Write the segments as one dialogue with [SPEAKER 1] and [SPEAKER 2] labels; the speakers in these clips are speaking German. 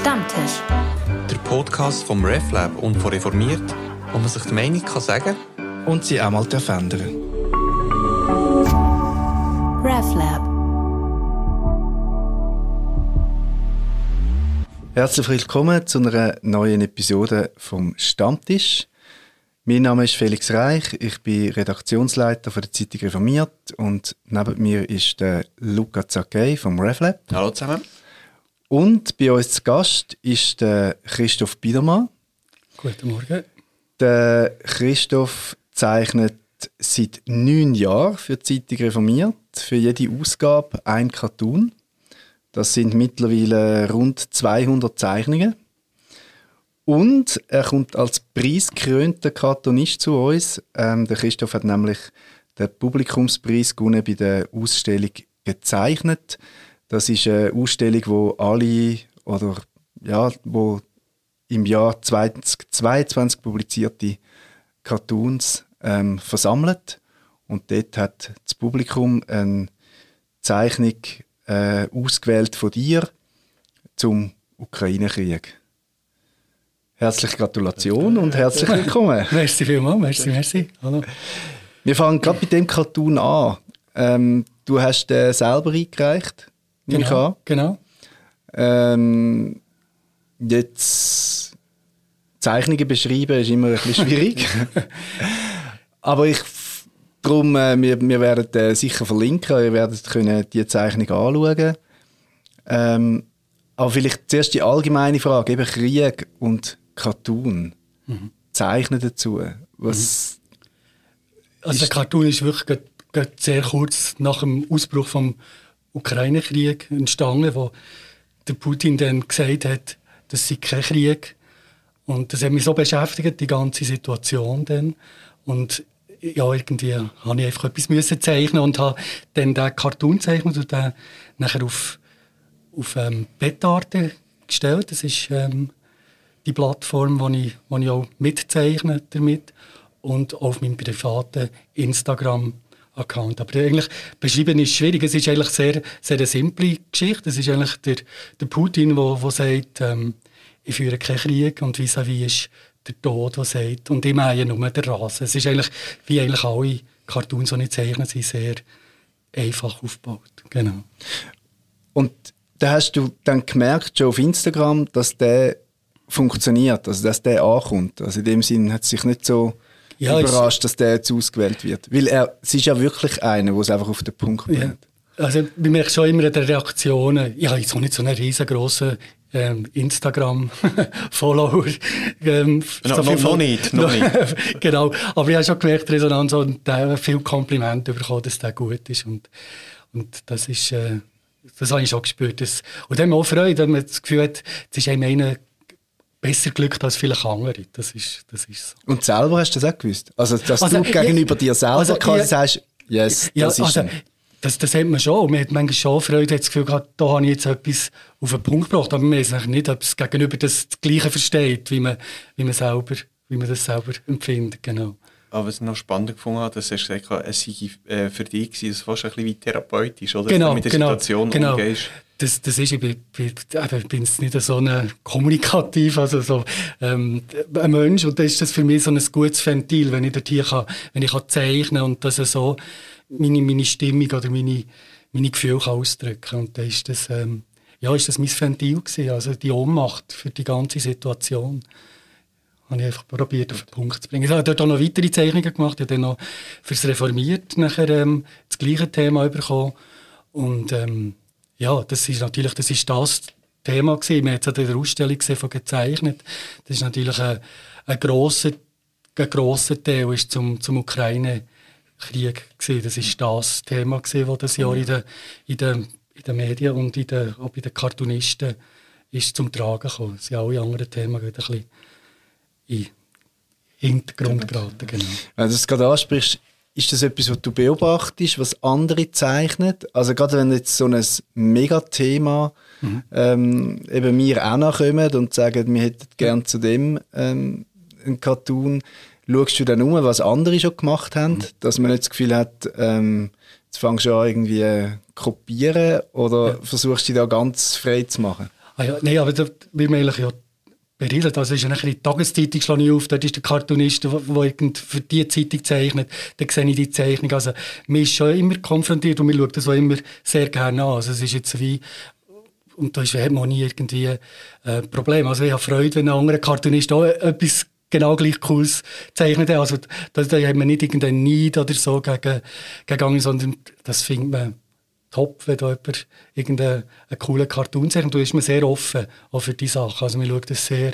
[SPEAKER 1] Stammtisch.
[SPEAKER 2] Der Podcast vom RefLab und von Reformiert, wo man sich die Meinung kann sagen
[SPEAKER 3] und sie auch mal ändern
[SPEAKER 1] RefLab.
[SPEAKER 3] Herzlich willkommen zu einer neuen Episode vom Stammtisch. Mein Name ist Felix Reich, ich bin Redaktionsleiter von der Zeitung Reformiert und neben mir ist der Luca Zacchei vom RefLab.
[SPEAKER 2] Hallo zusammen.
[SPEAKER 3] Und bei uns zu Gast ist der Christoph Biedermann.
[SPEAKER 4] Guten Morgen.
[SPEAKER 3] Der Christoph zeichnet seit neun Jahren für die Zeitung Reformiert, für jede Ausgabe ein Cartoon. Das sind mittlerweile rund 200 Zeichnungen. Und er kommt als preisgekrönter Cartoonist zu uns. Ähm, der Christoph hat nämlich den Publikumspreis gewonnen bei der Ausstellung gezeichnet. Das ist eine Ausstellung, wo alle oder ja, wo im Jahr 2022 publizierte Cartoons ähm, versammelt und dort hat das Publikum eine Zeichnung äh, ausgewählt von dir zum Ukraine-Krieg. Herzliche Gratulation und herzlich willkommen.
[SPEAKER 4] merci vielmals, merci, merci. Hallo.
[SPEAKER 3] Wir fangen gerade mit dem Cartoon an. Ähm, du hast den selber eingereicht.
[SPEAKER 4] Genau. genau.
[SPEAKER 3] Ähm, jetzt Zeichnungen beschreiben ist immer ein bisschen schwierig. Aber ich darum, äh, wir, wir werden äh, sicher verlinken, ihr werdet können die Zeichnung anschauen. Ähm, aber vielleicht zuerst die allgemeine Frage, eben Krieg und Cartoon. Mhm. Zeichnen dazu. Was
[SPEAKER 4] mhm. Also der Cartoon ist wirklich sehr kurz nach dem Ausbruch vom Ukraine-Krieg entstanden, wo der Putin dann gesagt hat, das sei kein Krieg. Und das hat mich so beschäftigt, die ganze Situation dann. Und ja, irgendwie habe ich einfach etwas müssen zeichnen und habe dann den Cartoon gezeichnet und den nachher auf, auf ähm, Betarte gestellt. Das ist ähm, die Plattform, wo ich, wo ich auch mitzeichne damit und auf meinem privaten Instagram Account. Aber eigentlich beschreiben ist schwierig. Es ist eigentlich sehr, sehr eine simple Geschichte. Es ist eigentlich der, der Putin, der, der sagt, ähm, ich führe keinen Krieg und vis-à-vis ist der Tod, der sagt, und ich meine nur der Rasen. Es ist eigentlich, wie eigentlich alle Cartoons, die ich zeichne, sind sehr einfach aufgebaut. Genau.
[SPEAKER 3] Und da hast du dann gemerkt, schon auf Instagram, dass der funktioniert, also dass der ankommt. Also in dem Sinn hat es sich nicht so ja, überrascht, dass der jetzt ausgewählt wird. Weil er, es ist ja wirklich einer, der es einfach auf den Punkt bringt. Ja.
[SPEAKER 4] Also, ich merke schon immer in den Reaktionen, ich habe jetzt auch nicht so einen riesengroßen ähm, Instagram-Follower.
[SPEAKER 2] Ähm, no, so no, noch nicht, noch nicht.
[SPEAKER 4] genau, aber ich habe schon gemerkt, Resonanz und äh, viel Komplimente bekommen, dass der gut ist und, und das ist, äh, das habe ich schon gespürt. Das, und dann auch Freude, wenn man das Gefühl hat, es ist einem einer besser glückt als viele andere. Das ist, das ist so.
[SPEAKER 3] Und selber hast du das auch gewusst? Also, dass also, du gegenüber dir selber also, quasi ja, sagst, yes,
[SPEAKER 4] ja,
[SPEAKER 3] das ist
[SPEAKER 4] also, das, das hat man schon. Man hat manchmal schon Freude, hat das Gefühl gehabt, da habe ich jetzt etwas auf den Punkt gebracht. Aber man weiß nicht, ob es gegenüber das, das Gleiche versteht, wie man, wie man, selber, wie man das selber empfindet. Genau.
[SPEAKER 2] Aber was ich noch spannend gefunden habe, dass du gesagt hast, es sei äh, für dich gewesen, es fast ein bisschen wie therapeutisch, oder?
[SPEAKER 4] Genau,
[SPEAKER 2] dass mit der
[SPEAKER 4] genau,
[SPEAKER 2] Situation
[SPEAKER 4] genau.
[SPEAKER 2] umgehst.
[SPEAKER 4] Das, das ist, ich bin, ich bin nicht so ein kommunikativ, also so ähm, ein Mensch und das ist das für mich so ein gutes Ventil, wenn ich dort hier kann, wenn ich kann zeichnen und das so meine, meine Stimmung oder meine, meine Gefühle kann ausdrücken und da ist das, ähm, ja, ist das mein Ventil gewesen, also die Ohnmacht für die ganze Situation habe ich einfach probiert, auf den Punkt zu bringen. Ich habe dort auch noch weitere Zeichnungen gemacht. Ich habe dann noch fürs Reformiert nachher ähm, das gleiche Thema bekommen. Und ähm, ja, das ist natürlich das, ist das Thema gewesen. Haben es in der Ausstellung gesehen, von gezeichnet. Das ist natürlich ein, ein grosser, ein grosser Teil ist zum, zum Ukraine-Krieg gewesen. Das ist das Thema gewesen, das das Jahr in den, in den, in den Medien und in den, auch bei den Cartoonisten ist zum Tragen gekommen. Es sind alle anderen Themen ein bisschen in Hintergrund geraten. Genau.
[SPEAKER 3] Wenn du das gerade ansprichst, ist das etwas, was du beobachtest, was andere zeichnen? Also gerade wenn jetzt so ein Megathema mhm. ähm, eben mir auch nachkommen und sagen, wir hätten gerne zu dem ähm, einen Cartoon, schaust du dann um, was andere schon gemacht haben, mhm. dass man nicht das Gefühl hat, ähm, jetzt fängst du an irgendwie kopieren oder ja. versuchst du dich da ganz frei zu machen?
[SPEAKER 4] Ah ja, nein, aber da, wie man eigentlich ja beredet. Also ist ja nachher die Tageszeitung schlage ich auf, dort ist der Cartoonist, der für die Zeitung zeichnet, dann sehe ich die Zeichnung. Also man ist schon immer konfrontiert und man schaut das auch immer sehr gerne an. Also es ist jetzt wie, und da ist man nie irgendwie ein äh, Problem. Also ich habe Freude, wenn ein anderer Cartoonist auch etwas genau gleich Cooles zeichnet. Also da, da hat man nicht irgendeinen Neid oder so gegen, gegangen, sondern das findet man top, wenn da jemand irgendeinen coolen Cartoon zeigt. Und da ist man sehr offen auch für diese Sachen. Also man schaut das sehr,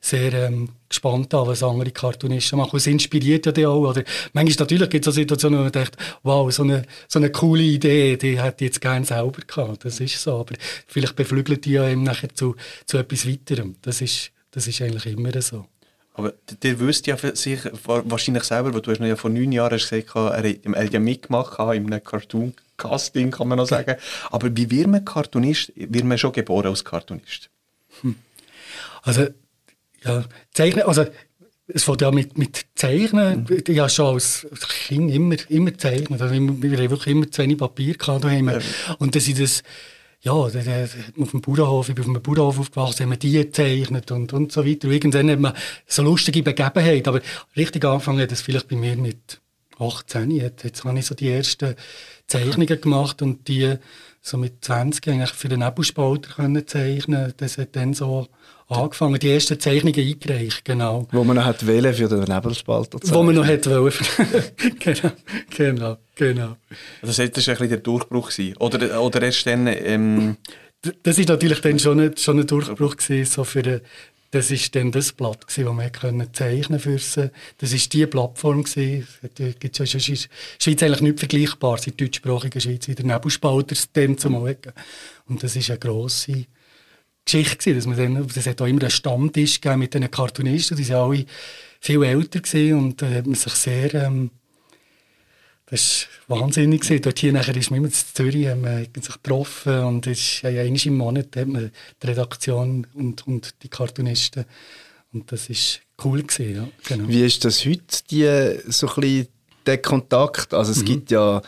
[SPEAKER 4] sehr ähm, gespannt an, was andere Cartoonisten machen. Und es inspiriert ja die auch. Oder manchmal natürlich gibt es auch Situationen, wo man denkt, wow, so eine, so eine coole Idee, die hätte ich jetzt gerne selber gehabt. Das ist so. Aber vielleicht beflügelt die ja eben nachher zu, zu etwas weiterem. Das ist, das ist eigentlich immer so.
[SPEAKER 2] Aber der wüsste ja für sich wahrscheinlich selber, weil du hast ja vor neun Jahren gesagt, er hat ja mitgemacht in einem Cartoon-Casting, kann man noch sagen. Aber wie wird man Cartoonist? Wird man schon geboren als Cartoonist? Hm.
[SPEAKER 4] Also, ja, Zeichnen, also es fängt ja mit, mit Zeichnen. Mhm. Ich habe schon als Kind immer, immer gezeichnet. Also, wir haben wirklich immer zu wenig Papier gehabt daheim. Ja. Und das ist das ja, auf dem Bauernhof, ich bin auf einem Bauernhof aufgewachsen, haben wir die gezeichnet und, und so weiter. Und irgendwann hat man so lustige Begebenheiten, aber richtig angefangen hat es vielleicht bei mir mit 18. Jetzt, jetzt habe ich so die ersten Zeichnungen gemacht und die so mit 20 eigentlich für den Nebelspalter können zeichnen. Das hat dann so angefangen, die ersten Zeichnungen eingereicht, genau.
[SPEAKER 3] Wo man noch hat wählen für den Nebelspalter
[SPEAKER 4] zeichnen. Wo man noch hat wollen. genau, genau, genau.
[SPEAKER 2] Also das war ein bisschen der Durchbruch gewesen. Oder, oder erst dann... Ähm
[SPEAKER 4] das ist natürlich dann schon ein, schon ein Durchbruch gewesen, so für das ist dann das Blatt das man können zeichnen konnte. Das ist die Plattform gewesen. Da gibt es ja in der Schweiz eigentlich nicht vergleichbar, in der deutschsprachigen Schweiz, wie der Nebelspalter dann zum Morgen. Und das ist eine grosse Geschichte dass man dann, das hat auch immer einen Stammtisch mit den Cartoonisten, die waren alle viel älter und da hat man sich sehr, ähm, das war wahnsinnig gewesen. Dort hier nachher ist man immer in Zürich, haben wir sich getroffen und ist ja, einmal im Monat hat man die Redaktion und, und die Cartoonisten und das ist cool gewesen, ja,
[SPEAKER 3] genau. Wie ist das heute, die, so ein der Kontakt? Also es mhm. gibt ja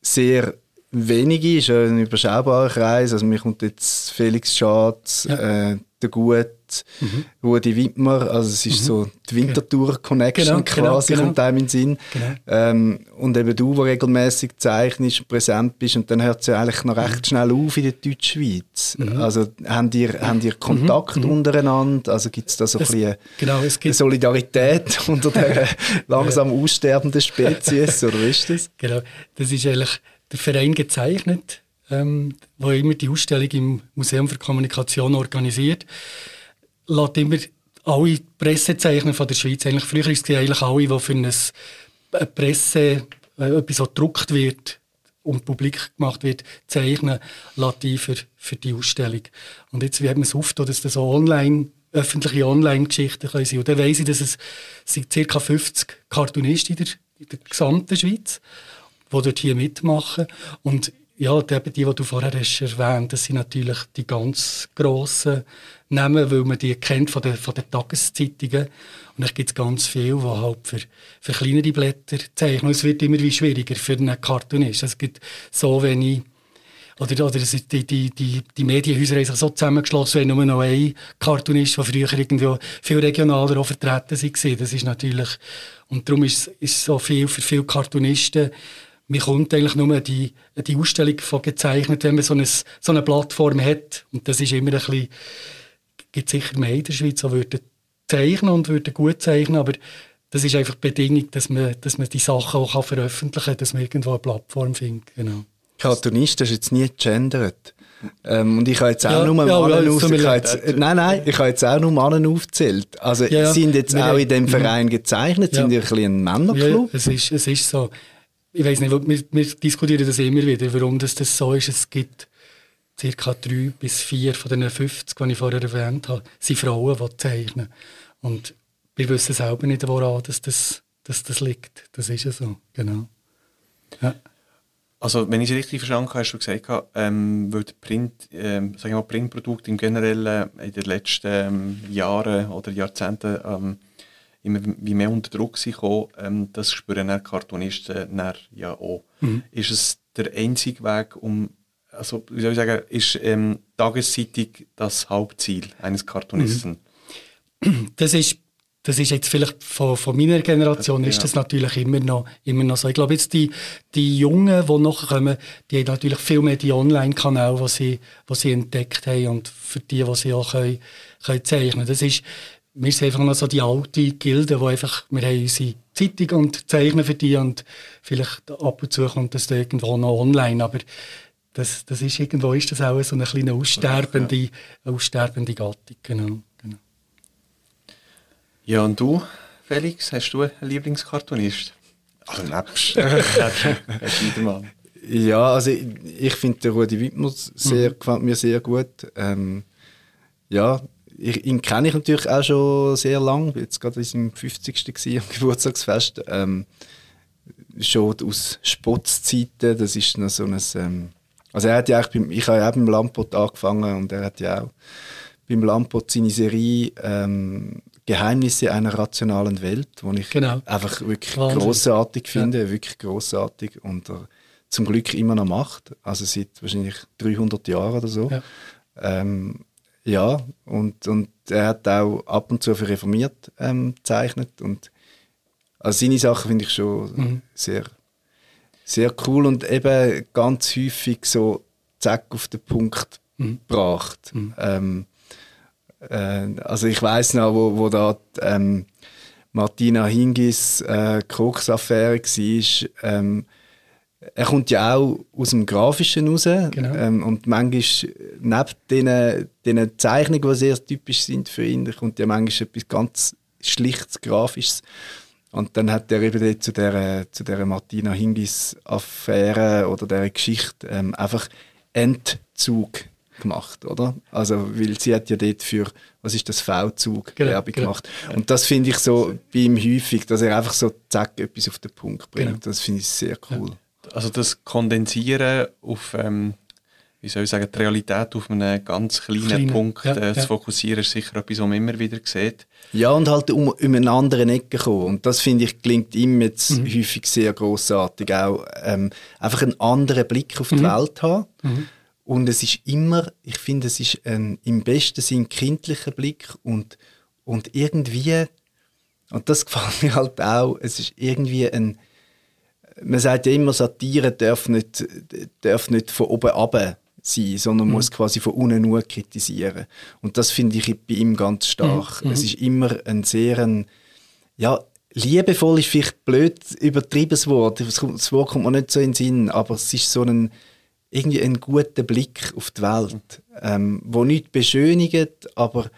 [SPEAKER 3] sehr wenige, ist ein überschaubarer Kreis. Also mir kommt jetzt Felix Schatz, ja. äh, der Gut, mhm. Rudi Wittmer, also es ist mhm. so die Wintertour-Connection genau, genau, quasi, genau, kommt einem in den Sinn. Genau. Ähm, und eben du, der regelmäßig zeichnest und präsent bist und dann hört es ja eigentlich noch recht mhm. schnell auf in der Deutschschweiz. Mhm. Also habt ihr, habt ihr Kontakt mhm. untereinander? Also gibt es da so es, ein bisschen genau, Solidarität unter der langsam aussterbenden Spezies, oder ist das?
[SPEAKER 4] Genau, das ist eigentlich der Verein gezeichnet, ähm, wo immer die Ausstellung im Museum für Kommunikation organisiert, lässt immer alle Pressezeichner von der Schweiz, eigentlich früher ist es eigentlich alle, die für eine, Presse, äh, etwas, was gedruckt wird und publik gemacht wird, zeichnen, lässt für, für die Ausstellung. Und jetzt, wie haben wir es oft, dass das so online öffentliche Online-Geschichten sein können. Und dann weiss ich, dass es sind ca. 50 Cartoonisten in der, in der gesamten Schweiz die dort hier mitmachen. Und ja, die, die, die du vorher hast erwähnt, das sind natürlich die ganz grossen Namen, weil man die kennt von den, von den Tageszeitungen. Und es gibt ganz viele, die halt für, für kleinere Blätter zeichnen. Es wird immer wie schwieriger für einen Cartoonist. Es gibt so wenig oder, oder die, die, die, die Medienhäuser haben sich so zusammengeschlossen, wenn nur noch ein Cartoonist, der früher irgendwo viel regionaler auch vertreten war. Das ist natürlich, und darum ist es so viel für viele Cartoonisten man kommt eigentlich nur die, die Ausstellung von gezeichnet, wenn man so eine, so eine Plattform hat. Und das ist immer ein bisschen, gibt sicher mehr in der Schweiz, die würden zeichnen und würden gut zeichnen, aber das ist einfach die Bedingung, dass man, dass man die Sachen auch veröffentlichen kann, dass man irgendwo eine Plattform findet. Genau.
[SPEAKER 3] Cartoonist hast jetzt nie gegendert. Ähm, und ich habe jetzt auch ja, nur ja, ja, aufgezählt. Nein, nein, ich habe jetzt auch nur Männer aufgezählt. Also ja, sind jetzt auch in dem Verein gezeichnet? Sind die ein bisschen ein Männerclub?
[SPEAKER 4] Ja, es, ist, es ist so ich weiß nicht, wir, wir, diskutieren das immer wieder, warum das, das so ist. Es gibt ca. drei bis vier von den 50, die ich vorher erwähnt habe, sind Frauen, die zeichnen. Und wir wissen selber nicht, woran dass das, dass das liegt. Das ist ja so, genau. Ja.
[SPEAKER 2] Also, wenn ich es richtig verstanden habe, hast du gesagt, ähm, weil Print, ähm, sagen wir mal, Printprodukte im Generellen in den letzten ähm, Jahren oder Jahrzehnten ähm, immer wie mehr unter Druck sind ähm, das spüren dann Cartoonisten dann ja auch. Mhm. Ist es der einzige Weg, um also wie soll ich sagen, ist ähm, Tageszeitung das Hauptziel eines Cartoonisten?
[SPEAKER 4] Das ist das ist jetzt vielleicht von, von meiner Generation ist das natürlich immer noch, immer noch so. Ich glaube jetzt die, die Jungen, die noch kommen, die haben natürlich viel mehr die Online-Kanäle, die sie, die sie entdeckt haben und für die, die sie auch können, können zeichnen. Das ist, wir sind einfach noch so die alte Gilde, wo einfach, wir haben unsere Zeitung und zeichnen für die und vielleicht ab und zu kommt das irgendwo noch online, aber das, das ist irgendwo ist das auch so eine kleine aussterbende, aussterbende Gattung, genau.
[SPEAKER 2] Ja, und du, Felix, hast du einen Lieblingskartonist? Also nebst
[SPEAKER 3] Scheidermann. Ja, also ich, ich finde den Rudi Wittmer sehr, mhm. gefällt mir sehr gut. Ähm, ja, ich, ihn kenne ich natürlich auch schon sehr lange. Jetzt gerade in seinem 50. Gewesen, am Geburtstagsfest. Ähm, schon aus Spotzzeiten. Das ist noch so ein. Ähm, also er hat ja beim, ich habe ja auch beim Lampot angefangen und er hat ja auch beim Lampot seine Serie ähm, Geheimnisse einer rationalen Welt, wo ich genau. einfach wirklich Wahnsinn. großartig finde, ja. wirklich großartig und er zum Glück immer noch macht, also seit wahrscheinlich 300 Jahren oder so. Ja, ähm, ja und, und er hat auch ab und zu für reformiert ähm, gezeichnet und also seine Sachen finde ich schon mhm. sehr, sehr cool und eben ganz häufig so zack auf den Punkt mhm. gebracht. Mhm. Ähm, äh, also ich weiß noch, wo, wo da ähm, Martina Hingis äh, Koks-Affäre war. Ähm, er kommt ja auch aus dem Grafischen raus. Genau. Ähm, und manchmal, neben diesen, Zeichnungen, die sehr typisch sind für ihn, kommt ja manchmal etwas ganz Schlichtes, Grafisches. Und dann hat er eben zu der, zu der Martina Hingis-Affäre oder der Geschichte ähm, einfach Entzug gemacht, oder? Also, weil sie hat ja dort für, was ist das, V-Zug genau, Werbung genau. gemacht. Und das finde ich so bei ihm häufig, dass er einfach so zack etwas auf den Punkt bringt. Genau. Das finde ich sehr cool.
[SPEAKER 2] Also das Kondensieren auf, ähm, wie soll ich sagen, die Realität auf einen ganz kleinen Kleine. Punkt ja, äh, zu fokussieren, ist sicher etwas, was man immer wieder sieht.
[SPEAKER 3] Ja, und halt um, um einen anderen Ecke kommen. Und das, finde ich, gelingt ihm jetzt mhm. häufig sehr großartig Auch ähm, einfach einen anderen Blick auf die mhm. Welt haben. Mhm und es ist immer, ich finde, es ist ein im besten Sinn kindlicher Blick und, und irgendwie, und das gefällt mir halt auch, es ist irgendwie ein, man sagt ja immer, Satire darf nicht, darf nicht von oben ab sein, sondern mhm. muss quasi von unten nur kritisieren. Und das finde ich bei ihm ganz stark. Mhm. Es ist immer ein sehr, ein, ja, liebevoll ist vielleicht blöd übertriebenes Wort. Das Wort kommt mir nicht so in den Sinn, aber es ist so ein, irgendwie einen guten Blick auf die Welt, ähm, wo nicht beschönigt, aber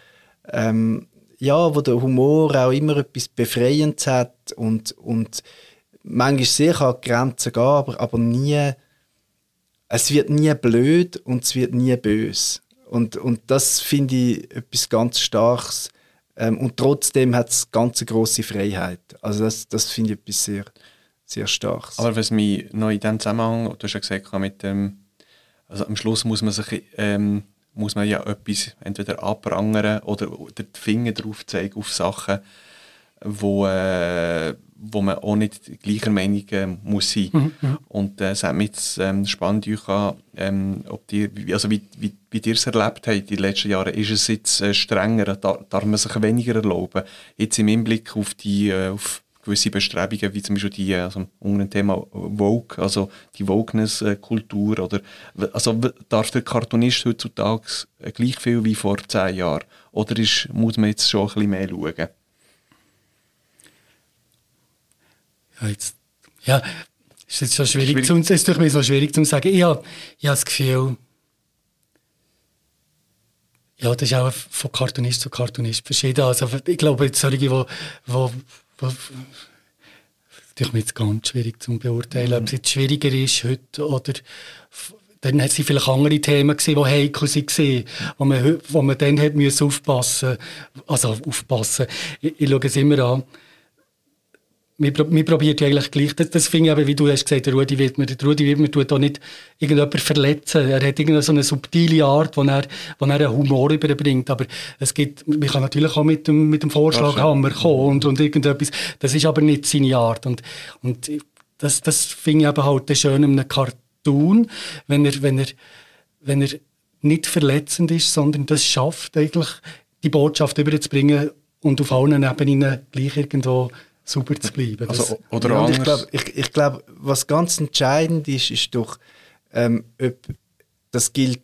[SPEAKER 3] ähm, ja, wo der Humor auch immer etwas Befreiendes hat und, und manchmal sehr an Grenzen gehen, aber, aber nie, es wird nie blöd und es wird nie böse. Und, und das finde ich etwas ganz Starkes. Ähm, und trotzdem hat es ganz große Freiheit. Also das, das finde ich etwas sehr, sehr Starkes.
[SPEAKER 2] Aber was mich noch in diesem Zusammenhang, du hast ja gesagt, mit dem also am Schluss muss man sich ähm, muss man ja etwas entweder abprangern oder den Finger drauf zeigen auf Sachen, wo, äh, wo man auch nicht gleicher Meinung äh, muss sein. Mhm, mhm. Und äh, es hat mich jetzt ähm, spannend euch an, ähm, ob die, also wie, wie, wie ihr es erlebt habt in den letzten Jahren. Ist es jetzt äh, strenger? Darf man sich weniger erlauben? Jetzt im Hinblick auf die äh, auf gewisse Bestrebungen, wie zum Beispiel die, also unter dem Thema Vogue, also die Wokeness-Kultur, oder, also darf der Cartoonist heutzutage gleich viel wie vor zehn Jahren? Oder ist, muss man jetzt schon ein bisschen mehr schauen?
[SPEAKER 4] Ja, jetzt, ja, ist jetzt schon schwierig, schwierig. Zum, ist durch mich so schwierig zu sagen. Ich habe, ich habe das Gefühl, ja, das ist auch von Cartoonist zu Cartoonist verschieden. Also ich glaube, jetzt solche, die, mir jetzt ganz schwierig zu beurteilen, mhm. ob es jetzt schwieriger ist heute oder dann hat sie vielleicht andere Themen gesehen, die heikel waren, wo man, wo man dann hat müssen aufpassen Also aufpassen. Ich, ich schaue es immer an wir, wir probieren ja eigentlich gleich, das, das finde ich aber, wie du hast gesagt, der Rudi Wittmer, der Rudi Wittmer tut auch nicht irgendjemanden verletzen. Er hat irgendeine so eine subtile Art, wo er, wo er einen Humor überbringt. Aber es gibt, man kann natürlich auch mit dem, mit dem Vorschlaghammer kommen und, und irgendetwas. Das ist aber nicht seine Art. Und, und das, das finde ich eben halt schön in einem Cartoon, wenn er, wenn er wenn er nicht verletzend ist, sondern das schafft eigentlich, die Botschaft überzubringen und auf allen Ebenen gleich irgendwo sauber zu bleiben.
[SPEAKER 2] Also, oder
[SPEAKER 3] ja,
[SPEAKER 2] anders.
[SPEAKER 3] ich glaube, ich, ich glaub, was ganz entscheidend ist, ist doch, ähm, ob, das gilt,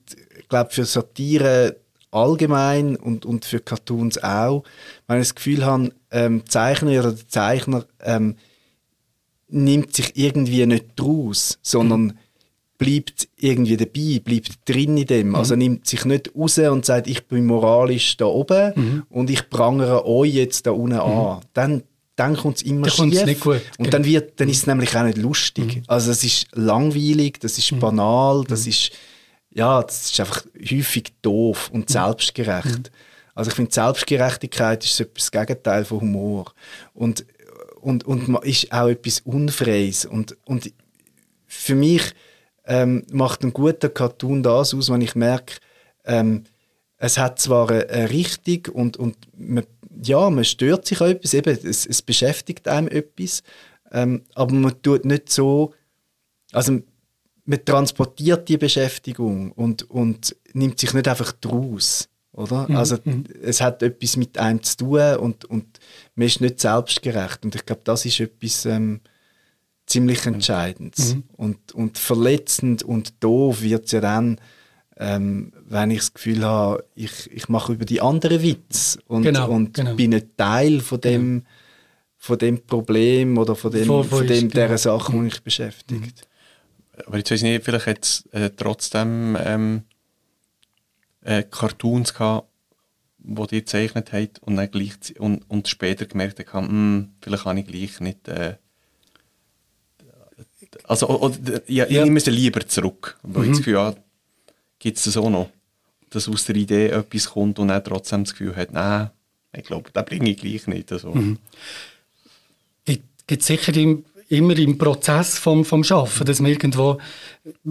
[SPEAKER 3] glaube für Satire allgemein und, und für Cartoons auch. Wenn ich das Gefühl habe, ähm, Zeichner oder der Zeichner ähm, nimmt sich irgendwie nicht draus, sondern mhm. bleibt irgendwie dabei, bleibt drin in dem. Mhm. Also nimmt sich nicht raus und sagt, ich bin moralisch da oben mhm. und ich prangere euch jetzt da unten an. Dann, dann kommt es immer
[SPEAKER 4] dann
[SPEAKER 3] schief.
[SPEAKER 4] Nicht gut.
[SPEAKER 3] Und dann, wird, dann ist es nämlich auch nicht lustig.
[SPEAKER 4] Mhm.
[SPEAKER 3] Also es ist langweilig, das ist
[SPEAKER 4] Mhm.
[SPEAKER 3] banal, das ist ja, das ist einfach häufig doof und selbstgerecht. Also ich finde, Selbstgerechtigkeit ist so etwas das Gegenteil von Humor. Und, und, und man ist auch etwas Unfreies. Und, und für mich ähm, macht ein guter Cartoon das aus, wenn ich merke, ähm, es hat zwar eine, eine Richtung und, und man, ja, man stört sich an etwas, eben, es, es beschäftigt einem etwas, ähm, aber man tut nicht so, also man transportiert die Beschäftigung und, und nimmt sich nicht einfach draus. Oder?
[SPEAKER 4] Mhm.
[SPEAKER 3] Also
[SPEAKER 4] Mhm.
[SPEAKER 3] es hat etwas mit einem zu tun und, und man ist nicht selbstgerecht. Und ich glaube, das ist etwas ähm, ziemlich Entscheidendes.
[SPEAKER 4] Mhm.
[SPEAKER 3] Und, und verletzend und doof wird es ja dann, ähm, wenn ich das Gefühl habe, ich, ich mache über die anderen Witz und,
[SPEAKER 4] Genau,
[SPEAKER 3] und
[SPEAKER 4] genau.
[SPEAKER 3] bin nicht Teil von dem, von dem Problem oder von, dem,
[SPEAKER 4] Wo- wo
[SPEAKER 3] von dem,
[SPEAKER 4] genau.
[SPEAKER 3] dieser Sache, die mich beschäftigt.
[SPEAKER 2] Aber jetzt weiß ich nicht, vielleicht hat es äh, trotzdem ähm, äh, Cartoons gehabt, die die gezeichnet haben und, dann gleich, und, und später gemerkt haben, hm, vielleicht habe ich gleich nicht... Äh, also, oder, ja, ich
[SPEAKER 4] Ja.
[SPEAKER 2] nehme es lieber zurück, weil ich
[SPEAKER 4] Mhm.
[SPEAKER 2] das Gefühl habe, gibt es das auch noch, dass aus der Idee etwas kommt und dann trotzdem das Gefühl hat, nein, ich glaube, das bringe ich gleich nicht. Also.
[SPEAKER 4] Mhm. Gibt sicher im, immer im Prozess vom, vom Schaffen, dass man irgendwo,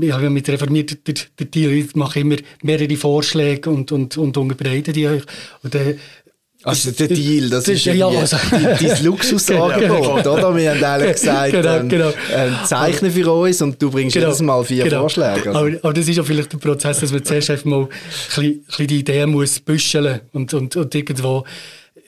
[SPEAKER 4] ich habe ja mit reformiert, der, der Deal, ich mache immer mehrere Vorschläge und, und, und unterbreite die euch. Und dann,
[SPEAKER 3] Also der Deal, das, ist
[SPEAKER 4] ja,
[SPEAKER 3] ja,
[SPEAKER 4] also-
[SPEAKER 3] dein Luxusangebot, oder? Wir haben eigentlich gesagt,
[SPEAKER 4] Genau,
[SPEAKER 3] ähm,
[SPEAKER 4] genau.
[SPEAKER 3] ähm, zeichne für uns und du bringst jedes Mal vier
[SPEAKER 4] genau.
[SPEAKER 3] Vorschläge. Also,
[SPEAKER 4] Aber, aber das ist ja vielleicht der Prozess, dass man zuerst einfach mal ein bisschen, bisschen die Ideen muss büscheln und, und, und irgendwo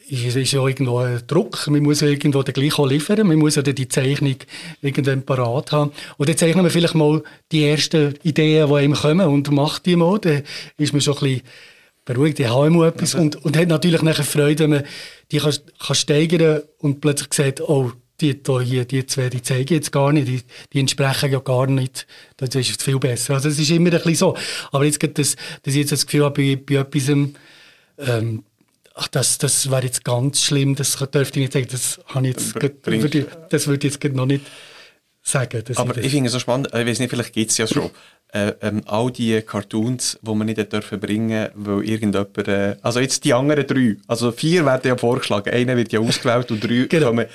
[SPEAKER 4] ist, ist ja irgendwo ein Druck. Man muss ja irgendwo den gleich auch liefern. Man muss ja die Zeichnung irgendwann parat haben. Und dann zeichnen wir vielleicht mal die ersten Ideen, die einem kommen und macht die mal. Dann ist man schon ein bisschen beruhigt, ich habe mal etwas. Und, und hat natürlich nachher Freude, wenn man die kann, kann steigern und plötzlich sieht, oh, die, hier, die zwei, die zeigen jetzt gar nicht, die, die entsprechen ja gar nicht. Das ist viel besser. Also es ist immer ein bisschen so. Aber jetzt gibt es, dass ich jetzt das Gefühl habe, bei, bei etwas, ähm, ach, das, das wäre jetzt ganz schlimm, das dürfte ich nicht sagen, das, habe ich jetzt, würde ich, das würde ich jetzt noch nicht sagen.
[SPEAKER 2] Aber
[SPEAKER 4] das-
[SPEAKER 2] ich finde es so spannend, ich weiß nicht, vielleicht gibt es ja schon. Äh, ähm, all die Cartoons, die man nicht dürfen bringen weil irgendjemand. Äh, also jetzt die anderen drei. Also vier werden ja vorgeschlagen. Einer wird ja ausgewählt und drei
[SPEAKER 4] Genau.
[SPEAKER 2] kommen.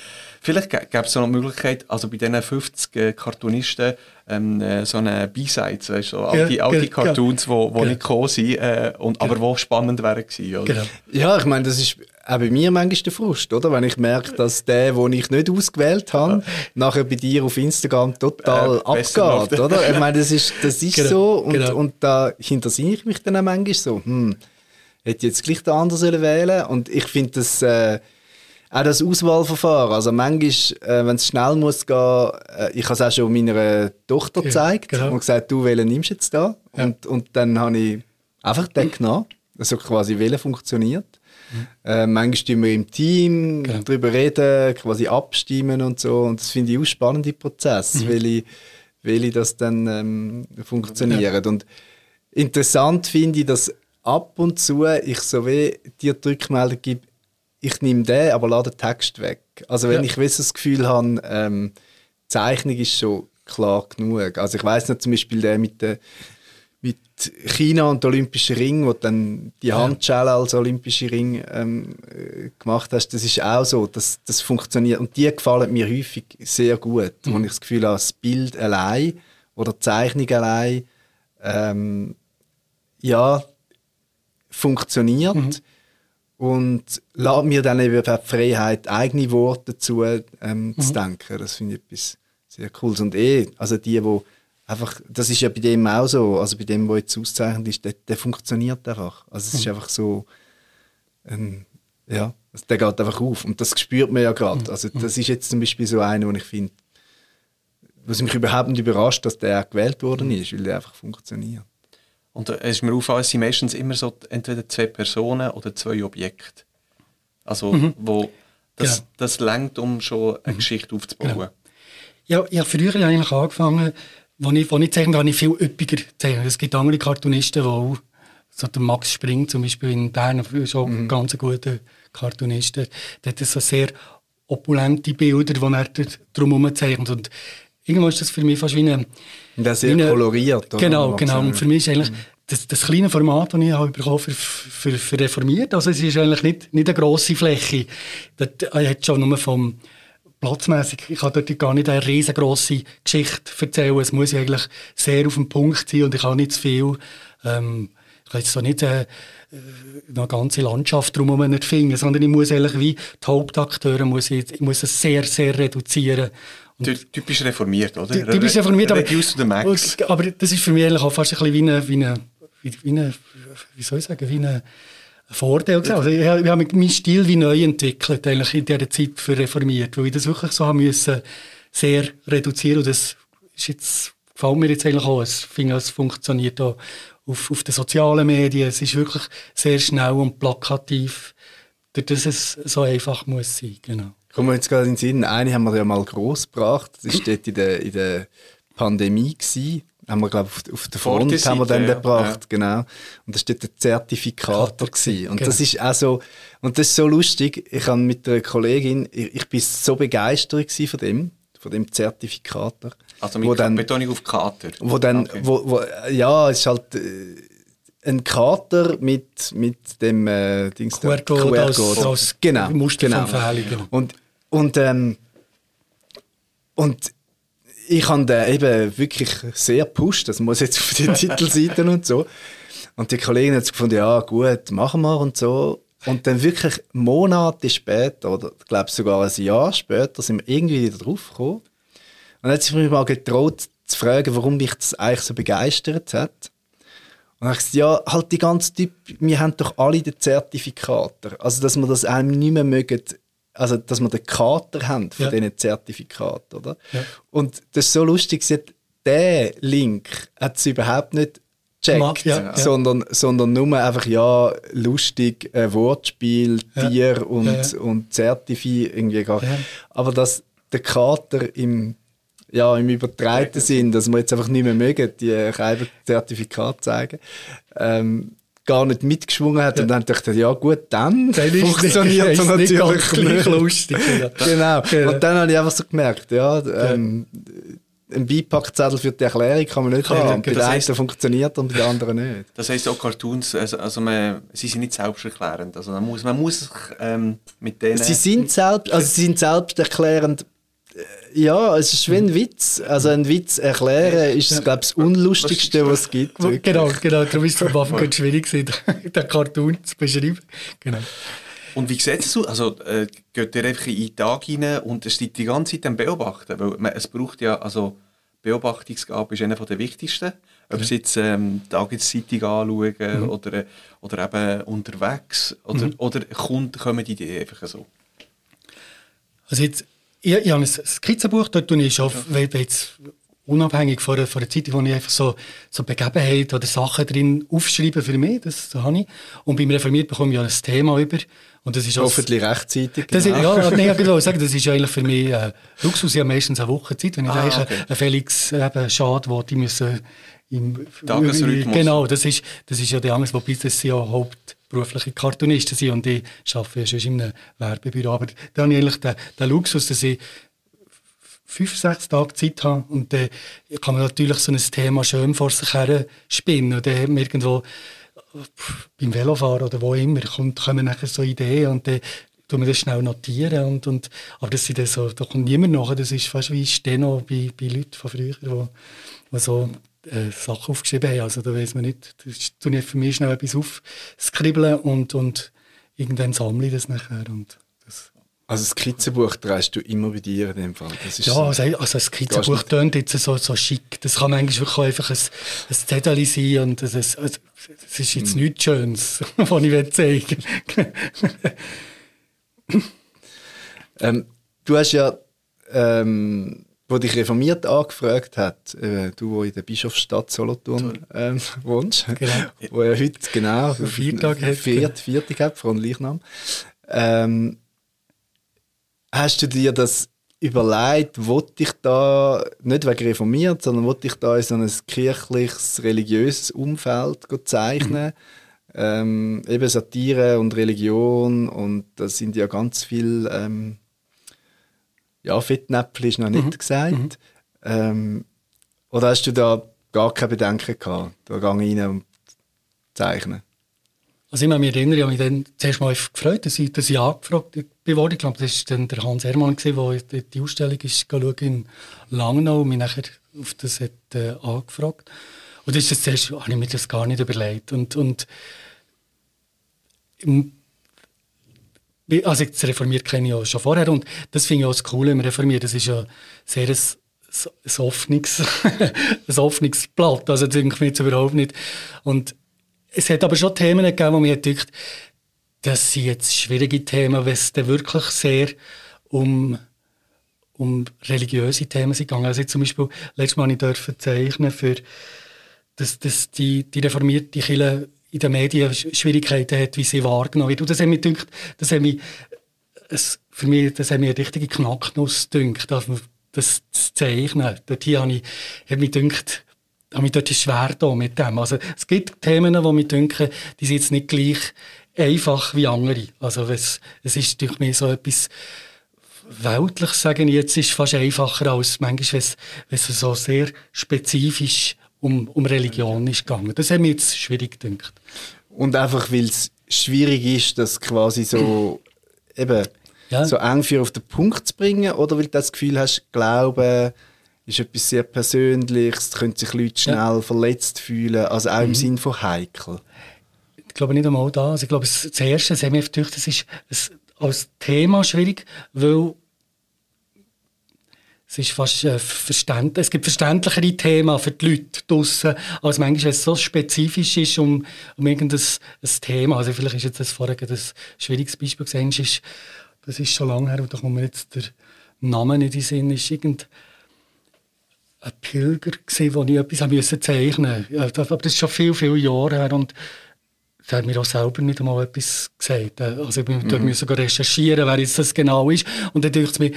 [SPEAKER 2] Vielleicht gäbe es so eine Möglichkeit, also bei diesen 50 äh, Cartoonisten, ähm, äh, so eine B-Sides, weißt so
[SPEAKER 4] Ja,
[SPEAKER 2] alte, alte
[SPEAKER 4] genau,
[SPEAKER 2] Cartoons, die
[SPEAKER 4] genau.
[SPEAKER 2] nicht gekommen sind, äh, und, aber die spannend wären gewesen.
[SPEAKER 4] Genau.
[SPEAKER 3] ja, ich meine, das ist auch bei mir manchmal der Frust, oder? Wenn ich merke, dass der, den ich nicht ausgewählt habe, nachher bei dir auf Instagram total
[SPEAKER 2] Äh,
[SPEAKER 3] abgeht, oder? Ich meine, das ist, das ist
[SPEAKER 4] Genau,
[SPEAKER 3] so und,
[SPEAKER 4] genau.
[SPEAKER 3] und da hintersinne ich mich dann auch manchmal so, hm, hätte jetzt gleich den anderen sollen wählen und ich finde das... Äh, auch das Auswahlverfahren. Also manchmal, äh, wenn es schnell muss gehen, äh, ich habe es auch schon meiner Tochter
[SPEAKER 4] Ja,
[SPEAKER 3] gezeigt
[SPEAKER 4] genau.
[SPEAKER 3] und gesagt, du, welchen nimmst du jetzt da? Und, und dann habe ich einfach den genommen. Also quasi, welcher funktioniert. Äh, manchmal tun wir im Team
[SPEAKER 4] Mhm. Genau.
[SPEAKER 3] darüber reden, quasi abstimmen und so. Und das finde ich auch spannende Prozess,
[SPEAKER 4] Mhm.
[SPEAKER 3] welche, welche das dann ähm, funktionieren. Und interessant finde ich, dass ab und zu ich so wie dir die Rückmeldung gebe, ich nehme den, aber lade den Text weg. Also wenn
[SPEAKER 4] Ja.
[SPEAKER 3] ich weiss, das Gefühl habe, ähm, die Zeichnung ist schon klar genug. Also ich weiß noch zum Beispiel der mit der mit China und Olympischen Ring, wo dann die Handschelle als Olympische Ring ähm, äh, gemacht hast, das ist auch so, das, das funktioniert. Und die gefallen mir häufig sehr gut, wo ich das Gefühl habe, das Bild allein oder die Zeichnung allein ähm, ja, funktioniert und lässt mir dann eben die Freiheit, eigene Worte dazu ähm, zu denken. Das finde ich etwas sehr Cooles. Und eh, also die, die einfach, das ist ja bei dem auch so, also bei dem, der jetzt auszeichnet ist, der, der funktioniert einfach. Also es ist mhm. einfach so, ähm, ja, der geht einfach auf und das spürt man ja gerade. Mhm. Also das ist jetzt zum Beispiel so einer, wo ich finde, was mich überhaupt nicht überrascht, dass der gewählt worden ist, weil der einfach funktioniert.
[SPEAKER 2] Und es ist mir aufgefallen, es sind meistens immer so entweder zwei Personen oder zwei Objekte. Also, mhm. wo das, genau. das lenkt, um schon eine mhm. Geschichte aufzubauen. Genau.
[SPEAKER 4] Ja, ich habe früher eigentlich angefangen, als ich, als ich zeichne, habe ich viel üppiger zeichnet. Es gibt andere Cartoonisten, die auch, so der Max Spring zum Beispiel in Bern, schon mhm. ganz guter Cartoonist, der hat so sehr opulente Bilder, die er drumherum zeichnet. Und irgendwann ist das für mich fast wie eine...
[SPEAKER 3] Das sehr eine, koloriert.
[SPEAKER 4] Oder? Genau, genau. Und für mich ist eigentlich... Mhm das, das kleine Format, das ich habe bekommen für, für, für reformiert, also es ist eigentlich nicht, nicht eine grosse Fläche. Dort, ich hätte schon nur vom platzmäßig, ich kann dort gar nicht eine riesengroße Geschichte erzählen. Es muss eigentlich sehr auf den Punkt sein und ich habe nicht zu viel. Ähm, ich kann jetzt so nicht äh, eine ganze Landschaft drumherum nicht finden, sondern ich muss eigentlich wie die Hauptakteure muss ich, ich muss es sehr, sehr reduzieren.
[SPEAKER 2] Typisch reformiert, oder?
[SPEAKER 4] Typisch reformiert, aber, aber das ist für mich eigentlich auch fast ein bisschen wie eine, wie eine wie, eine, wie soll ich sagen, wie eine Vorteil gesehen. Also ich, ich habe meinen Stil wie neu entwickelt, eigentlich in dieser Zeit für reformiert, weil ich das wirklich so haben müssen, sehr reduzieren und das ist jetzt, gefällt mir jetzt eigentlich auch. Ich finde, es funktioniert auch auf, auf den sozialen Medien. Es ist wirklich sehr schnell und plakativ, dass es so einfach muss sein. Genau.
[SPEAKER 3] Kommen wir jetzt gerade in den Sinn. Eine haben wir ja mal groß gebracht. Das war dort in der, in der Pandemie. Gewesen haben wir, glaube auf, auf der Front haben wir dann ja, gebracht, ja. genau. Und das war der Zertifikator. Gewesen. Und genau. das ist auch so, und das ist so lustig, ich habe mit einer Kollegin, ich, ich bin so begeistert von dem, von dem Zertifikator.
[SPEAKER 2] Also mit dann, Betonung auf Kater?
[SPEAKER 3] Wo dann, okay. wo, wo, ja, es ist halt äh, ein Kater mit, mit dem äh, Dings
[SPEAKER 4] QR-Code QR als, als
[SPEAKER 3] genau, Muster genau. Genau. Und, und, ähm, und ich habe den eben wirklich sehr gepusht. Das muss jetzt auf die Titelseiten und so. Und die Kollegin hat gefunden, ja gut, machen wir und so. Und dann wirklich Monate später, oder ich glaube sogar ein Jahr später, sind wir irgendwie wieder drauf gekommen. Und dann hat sie mich mal getraut zu fragen, warum mich das eigentlich so begeistert hat. Und dann habe ich gesagt, ja, halt die ganze Typ, wir haben doch alle den Zertifikator. Also, dass wir das einem nicht mehr mögen, also dass wir den Kater haben von ja. diesen Zertifikaten, oder? Ja. Und das ist so lustig, sie hat, der Link hat sie überhaupt nicht checkt, ja, sondern, sondern nur einfach, ja, lustig, äh, Wortspiel, Tier und, und Zertifi irgendwie gar. Aber dass der Kater im, ja, im übertreiten Sinn, dass wir jetzt einfach nicht mehr mögen, die Zertifikat zeigen, ähm, gar nicht mitgeschwungen hat. Ja. Und dann dachte ich, ja gut, dann, dann funktioniert es natürlich nicht. Gleich lustig. genau. genau. Und dann habe ich einfach so gemerkt, ja, ähm, ein Beipackzettel für die Erklärung kann man nicht kann haben. Bei der einen funktioniert und bei der anderen nicht.
[SPEAKER 2] Das heisst auch Cartoons, also, also man, sie sind nicht selbsterklärend. Also man muss, man muss ähm, mit denen...
[SPEAKER 3] Sie sind, selbst, also sie sind selbsterklärend ja, es ist wie ein Witz. Also ein Witz erklären ist, ja. glaube ich, das Unlustigste, was es gibt.
[SPEAKER 4] Wirklich. Genau, genau. Darum ist es am Anfang schwierig, den Cartoon zu beschreiben. Genau.
[SPEAKER 2] Und wie sieht es aus? Also, äh, geht ihr einfach in den Tag rein und es steht die ganze Zeit am Beobachten? Weil man, es braucht ja, also Beobachtungsgabe ist einer der wichtigsten. Ob es jetzt ähm, Tageszeitung anschauen mhm. oder, oder eben unterwegs oder, mhm. oder kommt, kommen die Ideen einfach so?
[SPEAKER 4] Also jetzt ich, ich habe ein Skizzenbuch, dort tue ich auf, ja. jetzt unabhängig von der, von der Zeit, wo ich einfach so, so Begebenheiten oder Sachen drin aufschreibe für mich, das, habe ich. Und beim Reformiert bekomme ich ja ein Thema über. Und das ist
[SPEAKER 3] Hoffentlich rechtzeitig.
[SPEAKER 4] Das genau. ist, ja, nee, ich will sagen, das ist eigentlich für mich äh, Luxus, ja meistens eine Woche Zeit, wenn ich ah, eigentlich okay. einen Felix eben, schade wo die müssen im
[SPEAKER 2] Tagesrhythmus.
[SPEAKER 4] Genau, das ist, das ist ja die Angst, wobei das ja hauptberufliche Cartoonisten sind und ich arbeite ja schon in einem Werbebüro. Aber da habe ich eigentlich den, den Luxus, dass ich fünf, sechs Tage Zeit habe und dann kann man natürlich so ein Thema schön vor sich her spinnen und dann irgendwo beim Velofahren oder wo immer kommt, kommen nachher so Ideen und dann tun wir das schnell notieren und, und aber das sind so, da kommt niemand nach, das ist fast wie Steno bei, bei Leuten von früher, wo, wo so äh, Sachen aufgeschrieben haben. Also da weiß man nicht, das tue ich für mich schnell etwas aufskribbeln und, und irgendwann sammle ich das nachher. Und das
[SPEAKER 3] Also das Skizzenbuch trägst du immer bei dir in dem Fall?
[SPEAKER 4] ja, also, also ein Skizzenbuch tönt jetzt so, so schick. Das kann manchmal wirklich einfach ein, ein Zettel sein und das, das, das ist jetzt mm. nichts Schönes, was ich zeigen
[SPEAKER 3] ähm, Du hast ja, ähm, wo dich reformiert angefragt hat, äh, du, wo in der Bischofsstadt Solothurn ähm, wohnst, genau. wo ja heute genau
[SPEAKER 4] Viertag hat,
[SPEAKER 3] Viert, Viertag hat, von Leichnam. Ähm, Hast du dir das überlegt, wollte ich da, nicht wegen reformiert, sondern wollte ich da in so ein kirchliches, religiöses Umfeld zeichnen? Mhm. Ähm, eben Satire und Religion und das sind ja ganz viel ähm, ja, Fettnäpfel ist noch nicht mhm. gesagt. Mhm. Ähm, oder hast du da gar keine Bedenken gehabt, da rein und zeichnen?
[SPEAKER 4] Also ich mich erinnere, ich habe mich dann zuerst mal gefreut, dass ich, dass ich angefragt wurde. Ich glaube, das war dann der Hans Hermann, der die Ausstellung ist in Langnau und mich nachher auf das hat, äh, angefragt. Und das ist das zuerst, habe ich mir das gar nicht überlegt. Und, und also das Reformiert kenne ich ja schon vorher und das finde ich auch das Coole im Reformiert. Das ist ja sehr ein, ein, offenes, ein offenes Blatt. Also das denke ich mir jetzt überhaupt nicht. Und es hat aber schon Themen gegeben, wo mir gedacht, das sind jetzt schwierige Themen, wenn es dann wirklich sehr um, um religiöse Themen gegangen. Also zum Beispiel, letztes Mal ich zeichnen für dass, dass die, die reformierte Kirche in den Medien Schwierigkeiten hat, wie sie wahrgenommen wird. Und das hat mich gedacht, das hat mich, es, für mich, das hat mich eine richtige Knacknuss gedacht, das zu zeichnen. Dort hier habe ich, mich gedacht, habe mich dort schwer da mit dem. Also, es gibt Themen, die mich denken, die sind jetzt nicht gleich einfach wie andere. Also, es, es ist durch mich so etwas Weltliches, sagen jetzt, ist fast einfacher als manchmal, wenn es so sehr spezifisch um, um Religion ist gegangen. Das hat mir jetzt schwierig gedacht.
[SPEAKER 3] Und einfach, weil es schwierig ist, das quasi so, eben, ja. so eng für auf den Punkt zu bringen, oder weil du das Gefühl hast, Glauben, ist etwas sehr Persönliches, können sich Leute schnell ja. verletzt fühlen, also auch im mhm. Sinn von heikel.
[SPEAKER 4] Ich glaube nicht einmal da. Also ich glaube, das, das Erste, das, das ist als Thema schwierig, weil es ist fast äh, verständlich. Es gibt verständlichere Themen für die Leute draussen, als manchmal, wenn es so spezifisch ist um, um irgendein ein Thema. Also vielleicht ist jetzt das vorher ein schwieriges Beispiel gesehen, ist, das ist schon lange her, da kommt mir jetzt der Name in den Sinn, ist irgendein ein Pilger, gewesen, wo ich etwas zeichnen musste. Aber das ist schon viele, viele Jahre her und da hat mir auch selber nicht einmal etwas gesagt. Also ich mhm. musste recherchieren, wer jetzt das genau ist. Und dann dachte ich mir,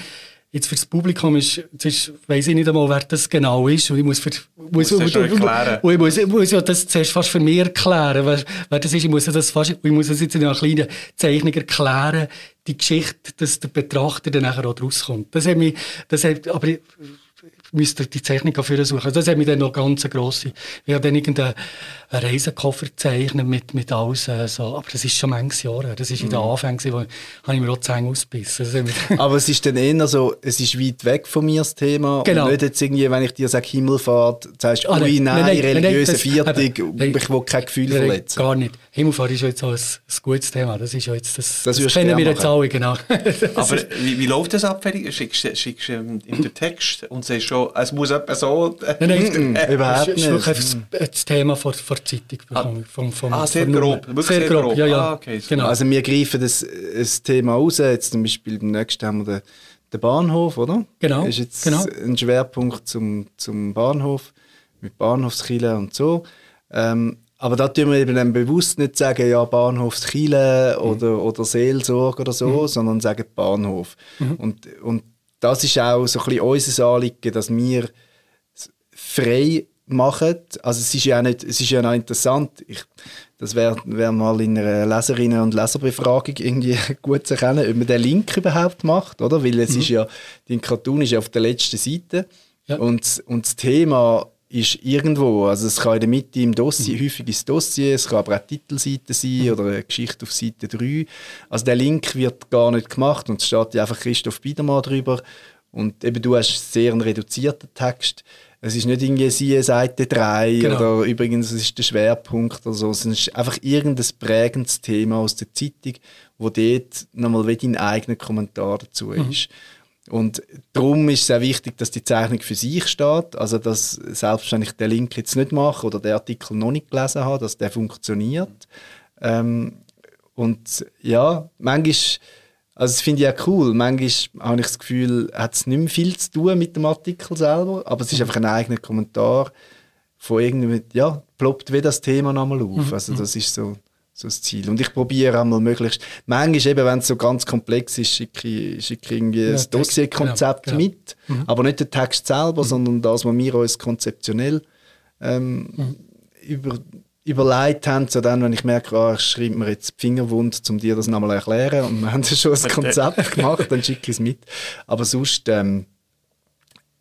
[SPEAKER 4] jetzt für das Publikum ist, jetzt weiss ich nicht einmal, wer das genau ist. Und ich muss, für, muss, muss, und, erklären. Und ich muss, muss ja das zuerst fast für mich erklären, wer, wer das ist. Ich muss das fast, ich muss das jetzt in einer kleinen Zeichnung erklären, die Geschichte, dass der Betrachter dann nachher auch rauskommt. Das hat mich, das hat, aber müsste die Technik dafür suchen. Also das hat mich dann noch ganz grosse. Ich habe dann irgendeinen Reisekoffer gezeichnet mit, mit alles äh, so. Aber das ist schon manches Jahr her. Das war in den mhm. Anfängen, wo habe ich mir auch die Zähne ausgebissen.
[SPEAKER 3] Aber es ist dann eher so, es ist weit weg von mir das Thema. Genau. Und nicht jetzt irgendwie, wenn ich dir sage Himmelfahrt, sagst du, ah, nein, nein, nein, religiöse Viertung, ich will kein Gefühl nein, verletzen.
[SPEAKER 4] Gar nicht. Himmelfahrt ist ja jetzt auch ein, ein gutes Thema. Das ist ja jetzt, das, das, das kennen wir jetzt alle, genau.
[SPEAKER 2] Aber wie, wie läuft das ab? Schickst, du ähm, in den Text und sagst schon, es muss etwa so...
[SPEAKER 4] Nein, nein, äh, überhaupt nicht. Das ist wirklich das Thema vor, vor der Zeitung bekommen.
[SPEAKER 2] Vom, vom, ah, sehr grob.
[SPEAKER 4] Sehr, sehr grob. grob, ja, ja. Ah,
[SPEAKER 3] okay, genau. Also wir greifen das, das Thema raus. Jetzt zum Beispiel beim nächsten haben wir den, den Bahnhof, oder?
[SPEAKER 4] Genau.
[SPEAKER 3] Das ist jetzt
[SPEAKER 4] genau.
[SPEAKER 3] ein Schwerpunkt zum, zum Bahnhof, mit Bahnhofskille und so. Ähm, aber da tun wir eben dann bewusst nicht sagen, ja, Bahnhofskille mhm. oder, oder Seelsorge oder so, mhm. sondern sagen Bahnhof. Mhm. Und, und das ist auch so ein bisschen unser Anliegen, dass wir frei machen. Also es ist ja auch, nicht, es ist ja auch interessant, ich, das wäre wär mal in einer Leserinnen- und Leserbefragung irgendwie gut zu erkennen, ob man den Link überhaupt macht, oder? Weil es mhm. ist ja, dein Cartoon ist ja auf der letzten Seite ja. und, und das Thema ist irgendwo, also es kann in der Mitte im Dossier, mhm. häufig ist Dossier, es kann aber auch Titelseite sein mhm. oder eine Geschichte auf Seite 3. Also der Link wird gar nicht gemacht und es steht einfach Christoph Biedermann drüber und eben du hast sehr einen reduzierten Text Es ist nicht irgendwie siehe Seite 3
[SPEAKER 4] Genau.
[SPEAKER 3] oder übrigens es ist der Schwerpunkt oder so. Es ist einfach irgendein prägendes Thema aus der Zeitung, wo dort nochmal wie dein eigener Kommentar dazu ist. Und darum ist es auch wichtig, dass die Zeichnung für sich steht. Also, dass selbst wenn ich den Link jetzt nicht mache oder den Artikel noch nicht gelesen habe, dass der funktioniert. Ähm, und ja, manchmal, also das finde ich auch cool, manchmal habe ich das Gefühl, hat es nicht mehr viel zu tun mit dem Artikel selber, aber es ist einfach ein eigener Kommentar von irgendeinem, ja, ploppt wie das Thema nochmal auf. Also das ist so, so das Ziel. Und ich probiere einmal möglichst, manchmal eben, wenn es so ganz komplex ist, schicke ich, schicke irgendwie
[SPEAKER 4] Ja,
[SPEAKER 3] ein Dossierkonzept
[SPEAKER 4] genau, genau.
[SPEAKER 3] mit, aber nicht den Text selber, sondern das, was wir uns konzeptionell ähm, über, überlegt haben, so dann, wenn ich merke, ah, ich schreibe mir jetzt die Fingerwund, um dir das nochmal erklären und wir haben ja schon ein Konzept gemacht, dann schicke ich es mit. Aber sonst, ähm,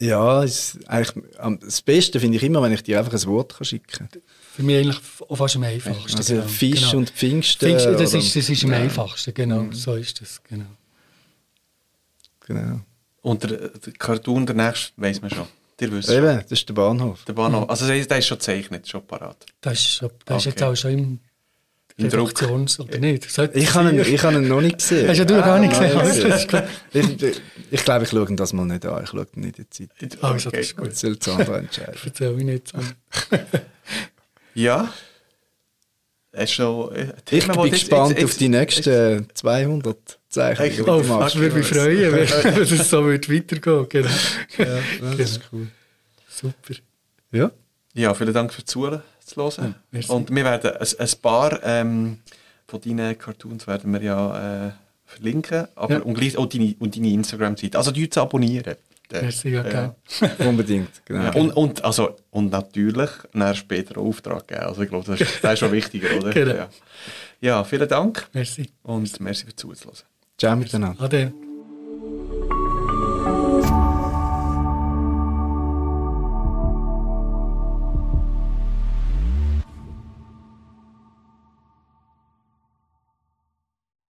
[SPEAKER 3] ja, ist eigentlich, das Beste finde ich immer, wenn ich dir einfach ein Wort kann schicken kann.
[SPEAKER 4] Für mich eigentlich auch fast am einfachsten.
[SPEAKER 3] Also
[SPEAKER 4] genau,
[SPEAKER 3] Fisch
[SPEAKER 4] genau.
[SPEAKER 3] und Pfingsten.
[SPEAKER 4] Pfingsten, das,
[SPEAKER 3] Mhm.
[SPEAKER 4] ist, das ist am einfachsten, genau. So ist das, genau.
[SPEAKER 3] Genau.
[SPEAKER 2] Und der, der Cartoon, der nächste, weiss man schon. Ihr wisst schon.
[SPEAKER 3] Eben, das ist der Bahnhof.
[SPEAKER 2] Der Bahnhof. Also der ist schon gezeichnet, schon parat.
[SPEAKER 4] Das ist, schon- das ist jetzt
[SPEAKER 2] Okay.
[SPEAKER 4] auch schon im
[SPEAKER 2] Im Druck.
[SPEAKER 4] Oder nicht?
[SPEAKER 3] Ich habe ihn,
[SPEAKER 4] sein?
[SPEAKER 3] ich habe ihn noch nicht gesehen.
[SPEAKER 4] Hast ja du noch gar nicht
[SPEAKER 3] Ah,
[SPEAKER 4] gesehen? gut.
[SPEAKER 3] Ich, ich, ich glaube, ich schaue ihn das mal nicht an. Ich schaue ihn nicht in die Zeit.
[SPEAKER 4] Also, das ist gut.
[SPEAKER 3] Das soll das andere entscheiden.
[SPEAKER 4] Erzähl ich nicht.
[SPEAKER 2] Ja. Das ist schon ein
[SPEAKER 3] Ich
[SPEAKER 2] Thema,
[SPEAKER 3] bin
[SPEAKER 2] das
[SPEAKER 3] gespannt
[SPEAKER 2] jetzt-
[SPEAKER 3] auf
[SPEAKER 2] jetzt-
[SPEAKER 3] die nächsten 200 Zeichnungen, die
[SPEAKER 2] Oh,
[SPEAKER 3] machst.
[SPEAKER 4] das würde mich freuen, wenn es so wird weitergehen Genau.
[SPEAKER 3] Ja, das ist cool.
[SPEAKER 4] Super.
[SPEAKER 3] Ja,
[SPEAKER 2] Ja, vielen Dank fürs Zuhören. Zu hören.
[SPEAKER 4] merci.
[SPEAKER 2] Und wir werden ein, ein paar ähm, von deinen Cartoons werden wir ja äh, verlinken. Aber
[SPEAKER 4] Ja.
[SPEAKER 2] und, gleich auch deine, und deine Instagram-Seite. Also die zu abonnieren. Äh,
[SPEAKER 4] Merci, ja,
[SPEAKER 2] ja.
[SPEAKER 4] gerne.
[SPEAKER 3] unbedingt. Genau.
[SPEAKER 2] Ja, und, und, also, und natürlich dann später einen Auftrag geben. Also ich glaube, das ist, das ist schon wichtiger, oder?
[SPEAKER 4] Genau.
[SPEAKER 2] Ja. ja, vielen Dank
[SPEAKER 4] Merci.
[SPEAKER 2] und merci fürs Zuhören.
[SPEAKER 3] Ciao miteinander.
[SPEAKER 4] Ade.